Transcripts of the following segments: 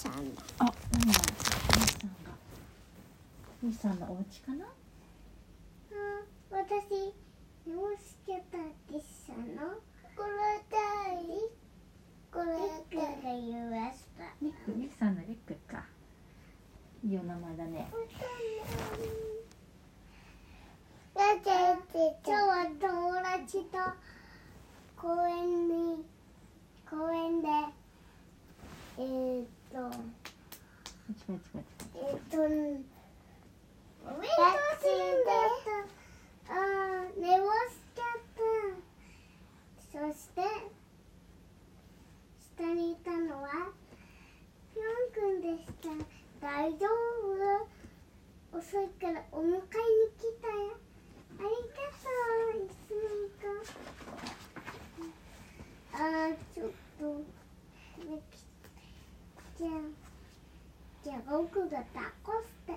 さんだ。あ、何がリスさんが。リスさんのお家かな？あ私どうしてたリスさんの？これだいこれだが言いましたリック、リスさんのリックか。いいお名前だね。だって今日は友達と公園に公園でえー、っとえ、っとおめでとうだったあ寝坊しちゃった。そして下にいたのはぴょんくんでした。大丈夫？遅いからお迎えに来たよ。ありがとう。いつもか。あちょっとできじゃあじゃあ僕が抱っこして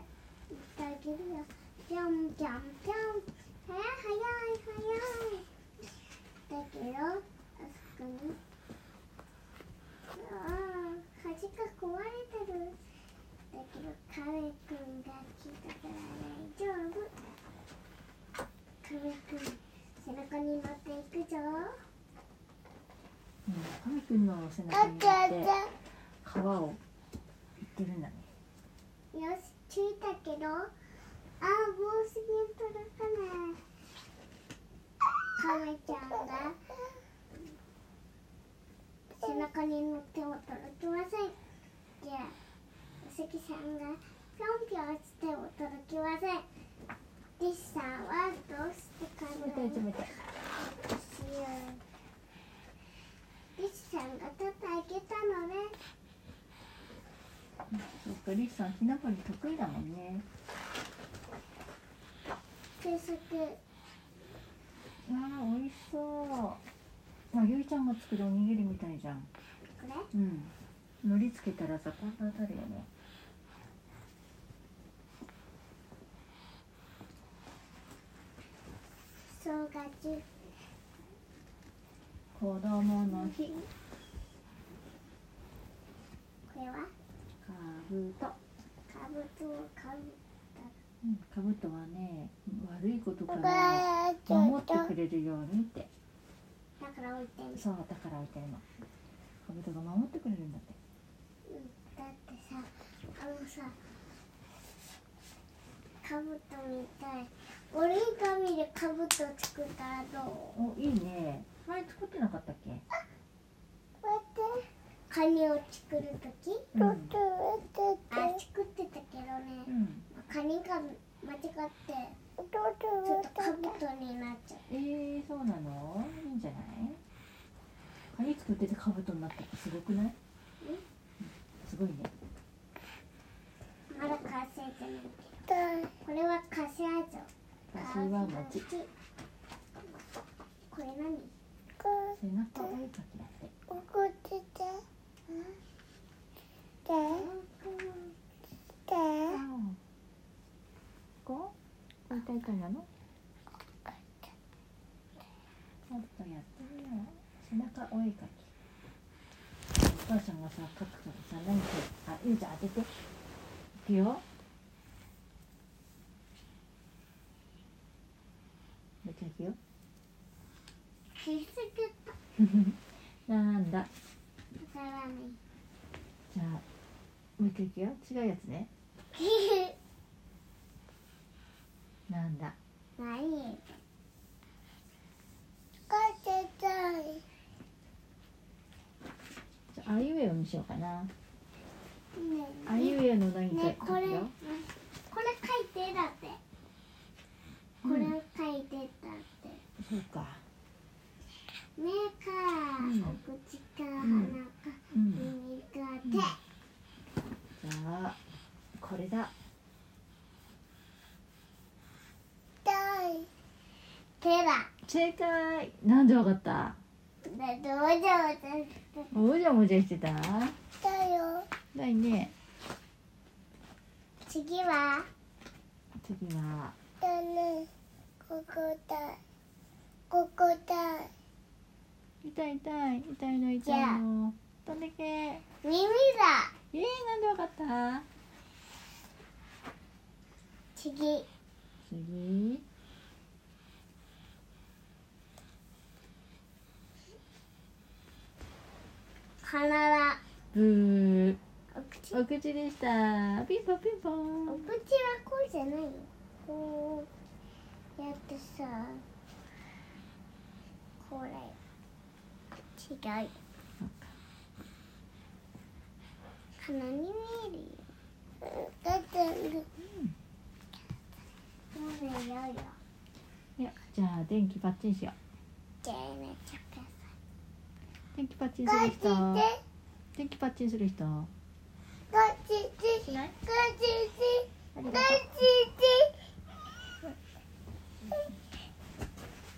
言ってあげるよぴょん。ぴょんぴょん早い早い早いだけどあそこにああ端が壊れてるだけどカメくんが来たから大丈夫カメくん背中に乗っていくぞ、カメくんの背中に乗って。川を行ってるんだね。よし着いたけどあー帽子に届かない。カメちゃんが背中に乗っても届きません。じゃあお関さんがぴょんぴょんしても届きません。リスさんはどうしてか冷たい冷たいしようリスさんが取ってあげたのねそっかリスさんひなこり得意だもんね。給食あー美味しそう。あゆいちゃんが作るおにぎりみたいじゃん。これ？うん。海苔つけたらさこんな当たるよね。正月子供の日。これは？かぶとかぶとをかぶうんかぶとはね悪いことから守ってくれるようにって。だから置いてるそうだから置いてるの。かぶとが守ってくれるんだって。うん。だってさあのさかぶとみたい折り紙でかぶと作ったらどう？おいいね。前作ってなかったっけ？こうやってカニを作るとき、うん。あ作ってたけどね。うん。カニが間違ってちょっとかぶとになっちゃうえー、そうなの？いいんじゃない？カニ作っててかぶとになったってすごくない？すごいね。まだ完成じゃないけど。これはカシアジョ私は餅これ何？背中お絵かきだってこうこういったいなのちょっとやってみよう背中お絵かきお母さんがさ描くからさ何かあゆうちゃん当てていくよゆうちゃいくよなんだじゃあもう一回いくよ。違うやつね。なんだ？何？じゃああいうえおにしようかな。ねあいうえおの何かねこれこれ書いてだって。これ書いてたって、そうか目か、うんお口か、ん鼻か、うん。耳か、手、じゃあこれだ。手だ正解。なんでわかった？だどうじゃ私もじゃもじゃしてた？だよ。だいね。次は？次は。だね。ここだここだ痛い痛い痛いの痛いの。どんだけ。え耳だ。ー、なんわかった？次。次。鼻ブー。お口。お口でした。ピンポンピンポおン口はこうじゃないよこう。やってさ。これ違うよ。鼻に見えるよ。だってるそうだよよ。いやじゃあ電気パッチンしよう。じゃあねちゃくだ電気パッチンさいする人。電気パッチンする人。こっちしない？こっち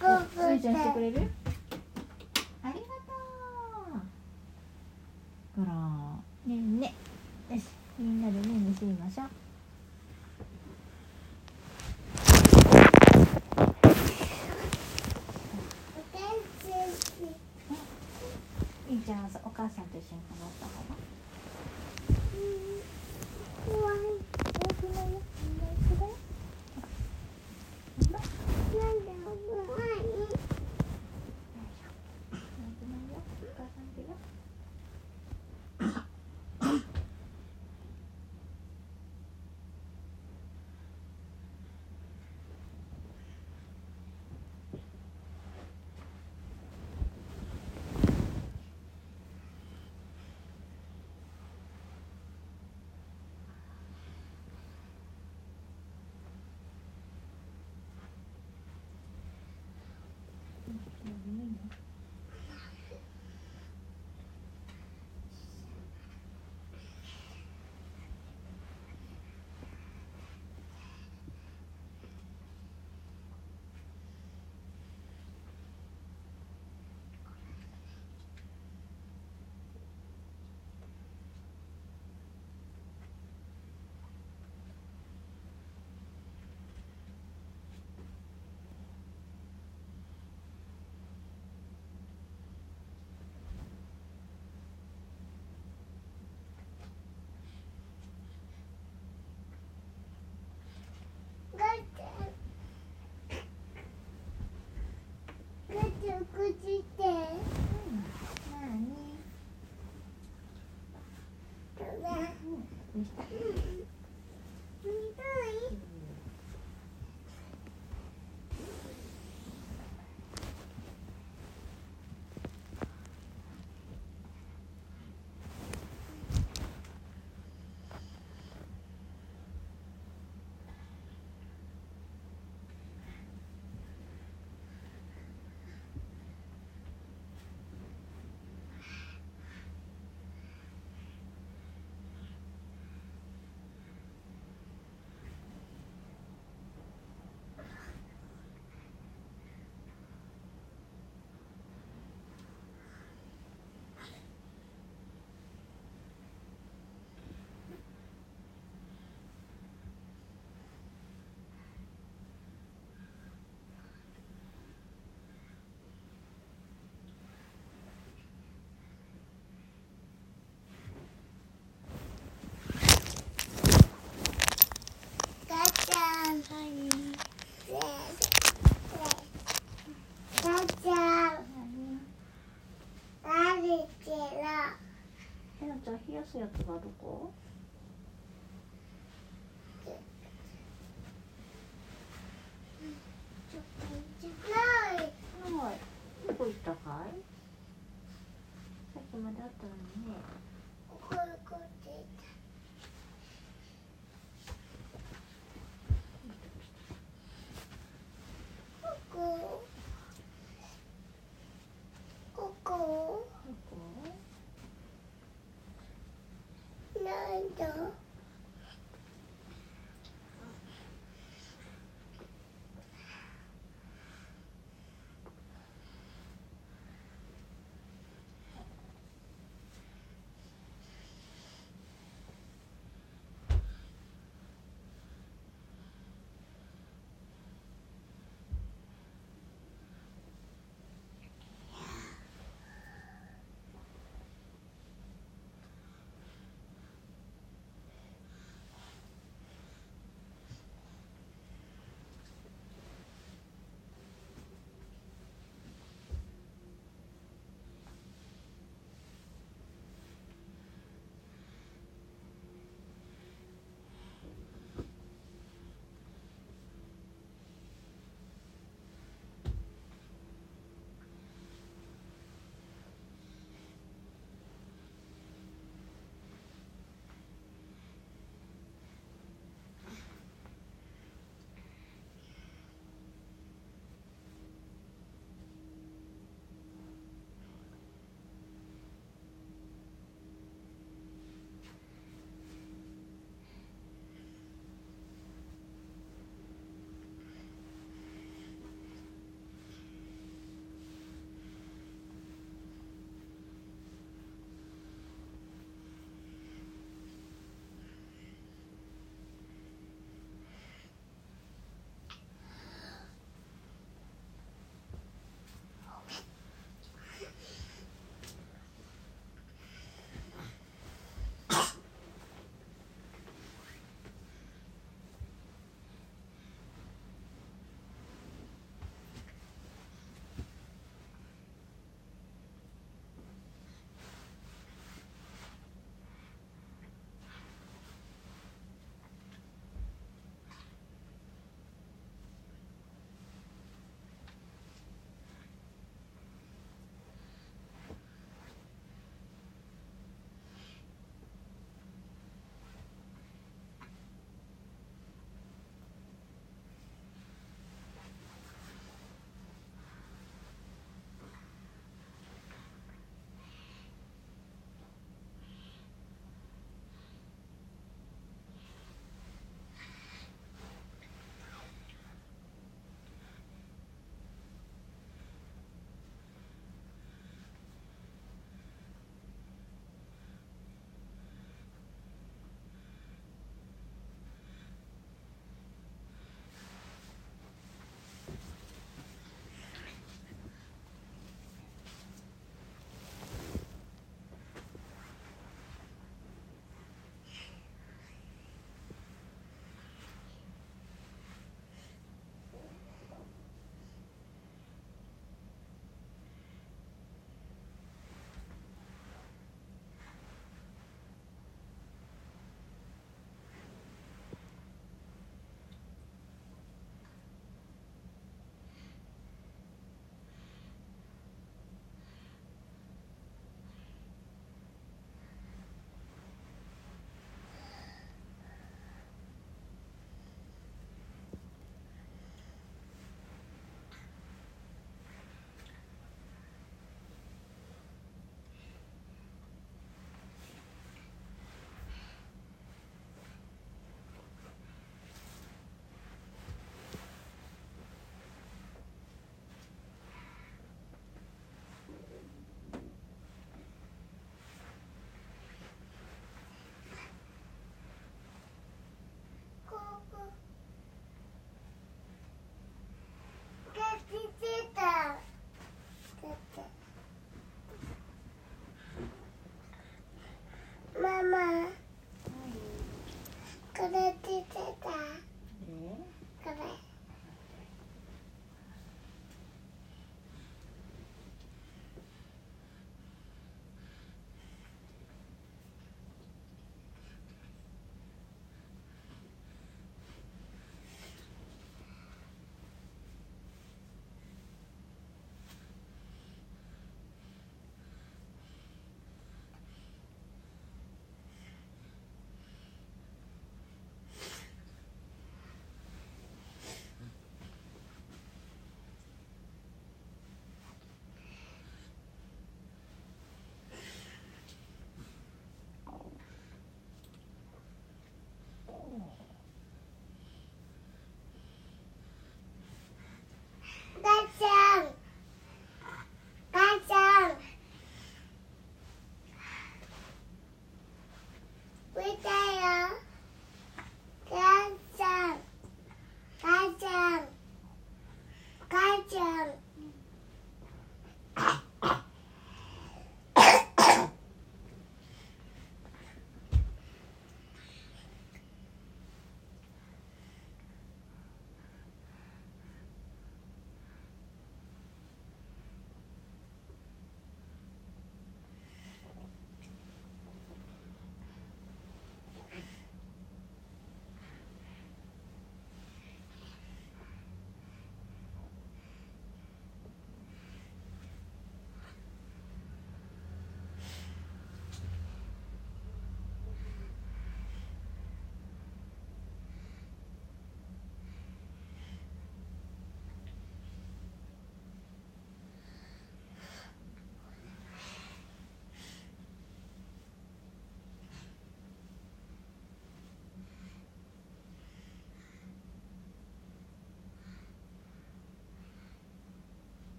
こっありがとちゃんしてくこれるありがとうほら。ねえねよし。みんなでねえねしてみましょう。いいじゃん。お母さんと一緒にこのった方が。怖い。大きなよみんな一緒だよ冷やすやつがどこない。はい。どこ行ったかい？さっきまであったのにね。